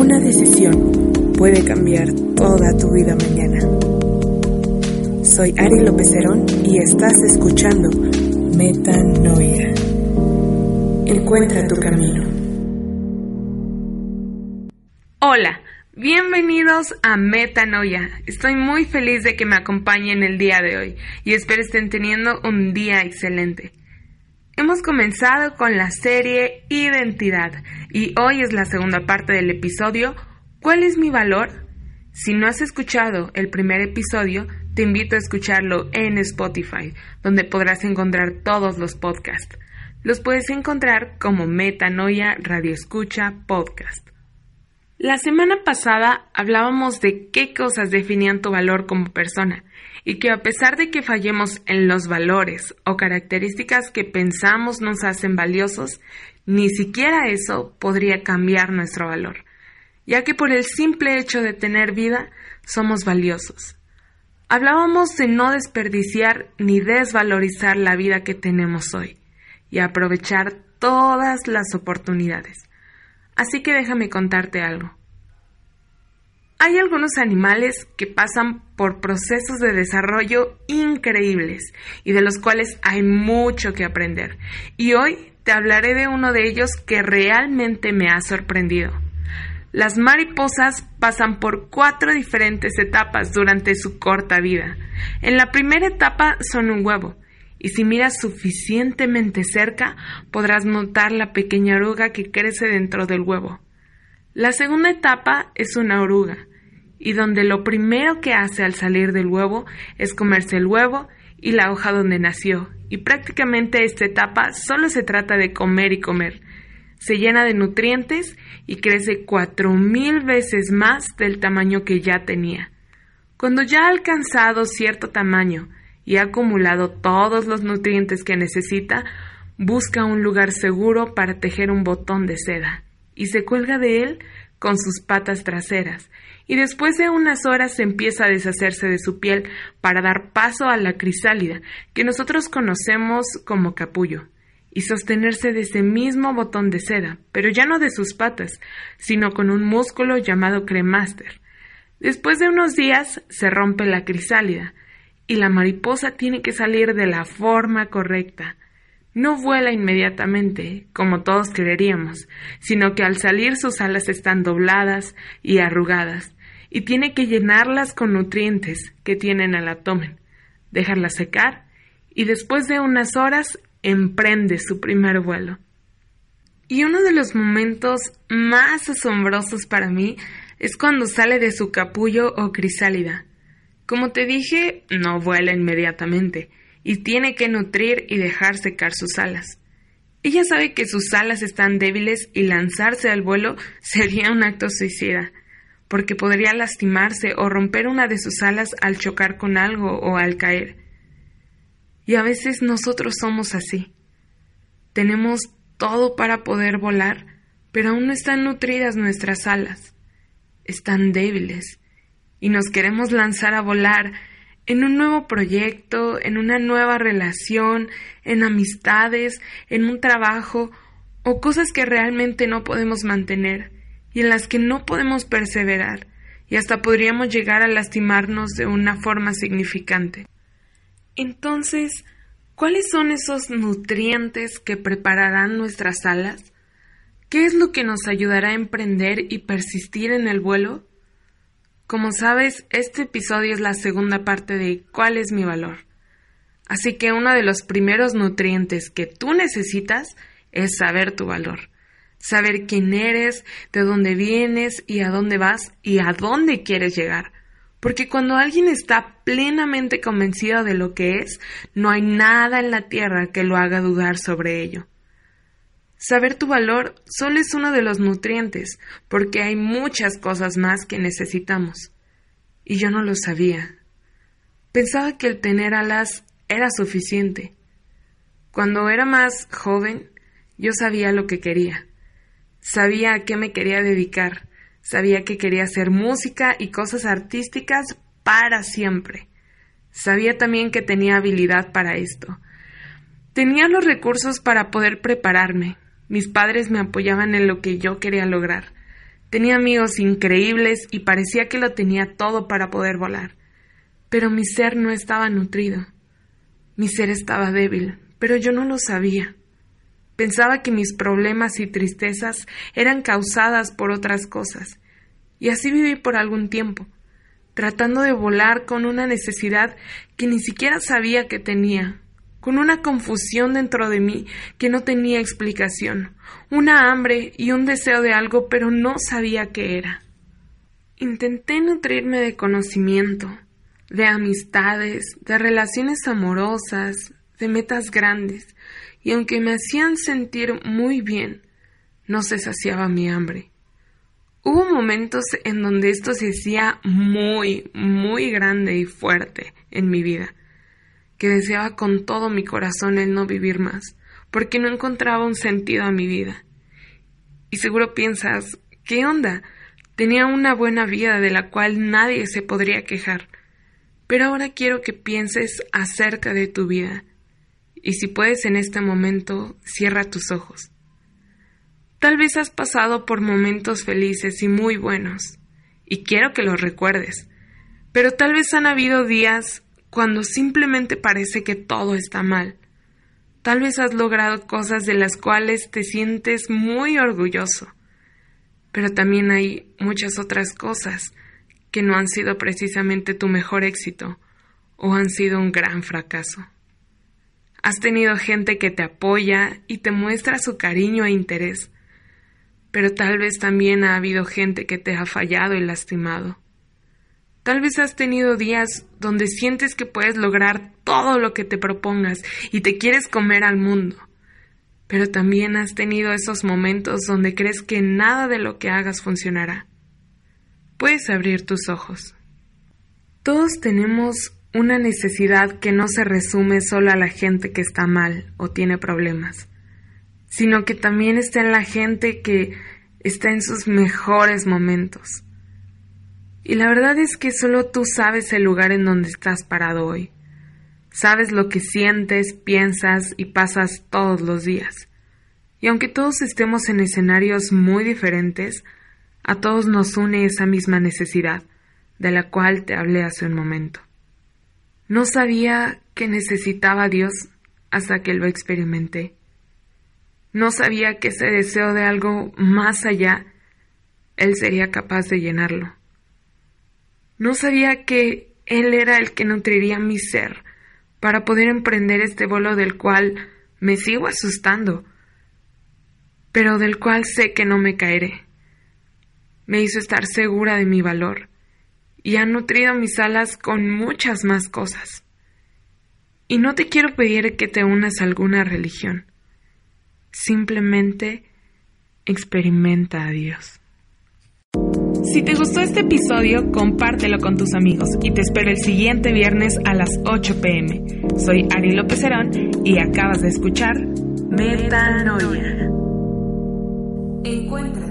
Una decisión puede cambiar toda tu vida mañana. Soy Ari López Herón y estás escuchando Metanoia. Encuentra tu camino. Hola, bienvenidos a Metanoia. Estoy muy feliz de que me acompañen el día de hoy y espero estén teniendo un día excelente. Hemos comenzado con la serie Identidad y hoy es la segunda parte del episodio ¿Cuál es mi valor? Si no has escuchado el primer episodio, te invito a escucharlo en Spotify, donde podrás encontrar todos los podcasts. Los puedes encontrar como Metanoia Radio Escucha Podcast. La semana pasada hablábamos de qué cosas definían tu valor como persona y que a pesar de que fallemos en los valores o características que pensamos nos hacen valiosos, ni siquiera eso podría cambiar nuestro valor, ya que por el simple hecho de tener vida somos valiosos. Hablábamos de no desperdiciar ni desvalorizar la vida que tenemos hoy y aprovechar todas las oportunidades. Así que déjame contarte algo. Hay algunos animales que pasan por procesos de desarrollo increíbles y de los cuales hay mucho que aprender. Y hoy te hablaré de uno de ellos que realmente me ha sorprendido. Las mariposas pasan por cuatro diferentes etapas durante su corta vida. En la primera etapa son un huevo, y si miras suficientemente cerca podrás notar la pequeña oruga que crece dentro del huevo. La segunda etapa es una oruga, y donde lo primero que hace al salir del huevo es comerse el huevo y la hoja donde nació, y prácticamente esta etapa solo se trata de comer y comer. Se llena de nutrientes y crece cuatro mil veces más del tamaño que ya tenía. Cuando ya ha alcanzado cierto tamaño y ha acumulado todos los nutrientes que necesita, busca un lugar seguro para tejer un botón de seda y se cuelga de él con sus patas traseras y después de unas horas empieza a deshacerse de su piel para dar paso a la crisálida, que nosotros conocemos como capullo, y sostenerse de ese mismo botón de seda, pero ya no de sus patas, sino con un músculo llamado cremaster. Después de unos días se rompe la crisálida, y la mariposa tiene que salir de la forma correcta. No vuela inmediatamente, como todos creeríamos, sino que al salir sus alas están dobladas y arrugadas, y tiene que llenarlas con nutrientes que tienen el abdomen, dejarlas secar y después de unas horas emprende su primer vuelo. Y uno de los momentos más asombrosos para mí es cuando sale de su capullo o crisálida. Como te dije, no vuela inmediatamente y tiene que nutrir y dejar secar sus alas. Ella sabe que sus alas están débiles y lanzarse al vuelo sería un acto suicida, porque podría lastimarse o romper una de sus alas al chocar con algo o al caer. Y a veces nosotros somos así. Tenemos todo para poder volar, pero aún no están nutridas nuestras alas. Están débiles. Y nos queremos lanzar a volar en un nuevo proyecto, en una nueva relación, en amistades, en un trabajo o cosas que realmente no podemos mantener y en las que no podemos perseverar y hasta podríamos llegar a lastimarnos de una forma significante. Entonces, ¿cuáles son esos nutrientes que prepararán nuestras alas? ¿Qué es lo que nos ayudará a emprender y persistir en el vuelo? Como sabes, este episodio es la segunda parte de ¿Cuál es mi valor? Así que uno de los primeros nutrientes que tú necesitas es saber tu valor saber quién eres, de dónde vienes y a dónde vas y a dónde quieres llegar. Porque cuando alguien está plenamente convencido de lo que es, no hay nada en la tierra que lo haga dudar sobre ello. Saber tu valor solo es uno de los nutrientes, porque hay muchas cosas más que necesitamos. Y yo no lo sabía. Pensaba que el tener alas era suficiente. Cuando era más joven, yo sabía lo que quería. Sabía a qué me quería dedicar. Sabía que quería hacer música y cosas artísticas para siempre. Sabía también que tenía habilidad para esto. Tenía los recursos para poder prepararme, mis padres me apoyaban en lo que yo quería lograr. Tenía amigos increíbles y parecía que lo tenía todo para poder volar. Pero mi ser no estaba nutrido. Mi ser estaba débil, pero yo no lo sabía. Pensaba que mis problemas y tristezas eran causadas por otras cosas. Y así viví por algún tiempo, tratando de volar con una necesidad que ni siquiera sabía que tenía, con una confusión dentro de mí que no tenía explicación, una hambre y un deseo de algo, pero no sabía qué era. Intenté nutrirme de conocimiento, de amistades, de relaciones amorosas, de metas grandes, y aunque me hacían sentir muy bien, no se saciaba mi hambre. Hubo momentos en donde esto se hacía muy, muy grande y fuerte en mi vida que deseaba con todo mi corazón el no vivir más, porque no encontraba un sentido a mi vida. Y seguro piensas, ¿qué onda? Tenía una buena vida de la cual nadie se podría quejar. Pero ahora quiero que pienses acerca de tu vida. Y si puedes en este momento, cierra tus ojos. Tal vez has pasado por momentos felices y muy buenos, y quiero que los recuerdes. Pero tal vez han habido días cuando simplemente parece que todo está mal. Tal vez has logrado cosas de las cuales te sientes muy orgulloso, pero también hay muchas otras cosas que no han sido precisamente tu mejor éxito o han sido un gran fracaso. Has tenido gente que te apoya y te muestra su cariño e interés, pero tal vez también ha habido gente que te ha fallado y lastimado. Tal vez has tenido días donde sientes que puedes lograr todo lo que te propongas y te quieres comer al mundo. Pero también has tenido esos momentos donde crees que nada de lo que hagas funcionará. Puedes abrir tus ojos. Todos tenemos una necesidad que no se resume solo a la gente que está mal o tiene problemas, sino que también está en la gente que está en sus mejores momentos y la verdad es que solo tú sabes el lugar en donde estás parado hoy. Sabes lo que sientes, piensas y pasas todos los días. Y aunque todos estemos en escenarios muy diferentes, a todos nos une esa misma necesidad, de la cual te hablé hace un momento. No sabía que necesitaba a Dios hasta que lo experimenté. No sabía que ese deseo de algo más allá, Él sería capaz de llenarlo. No sabía que Él era el que nutriría mi ser para poder emprender este vuelo del cual me sigo asustando, pero del cual sé que no me caeré. Me hizo estar segura de mi valor y ha nutrido mis alas con muchas más cosas. Y no te quiero pedir que te unas a alguna religión. Simplemente experimenta a Dios. Si te gustó este episodio, compártelo con tus amigos y te espero el siguiente viernes a las 8 pm. Soy Ari López Herón y acabas de escuchar Metanoia. Encuentra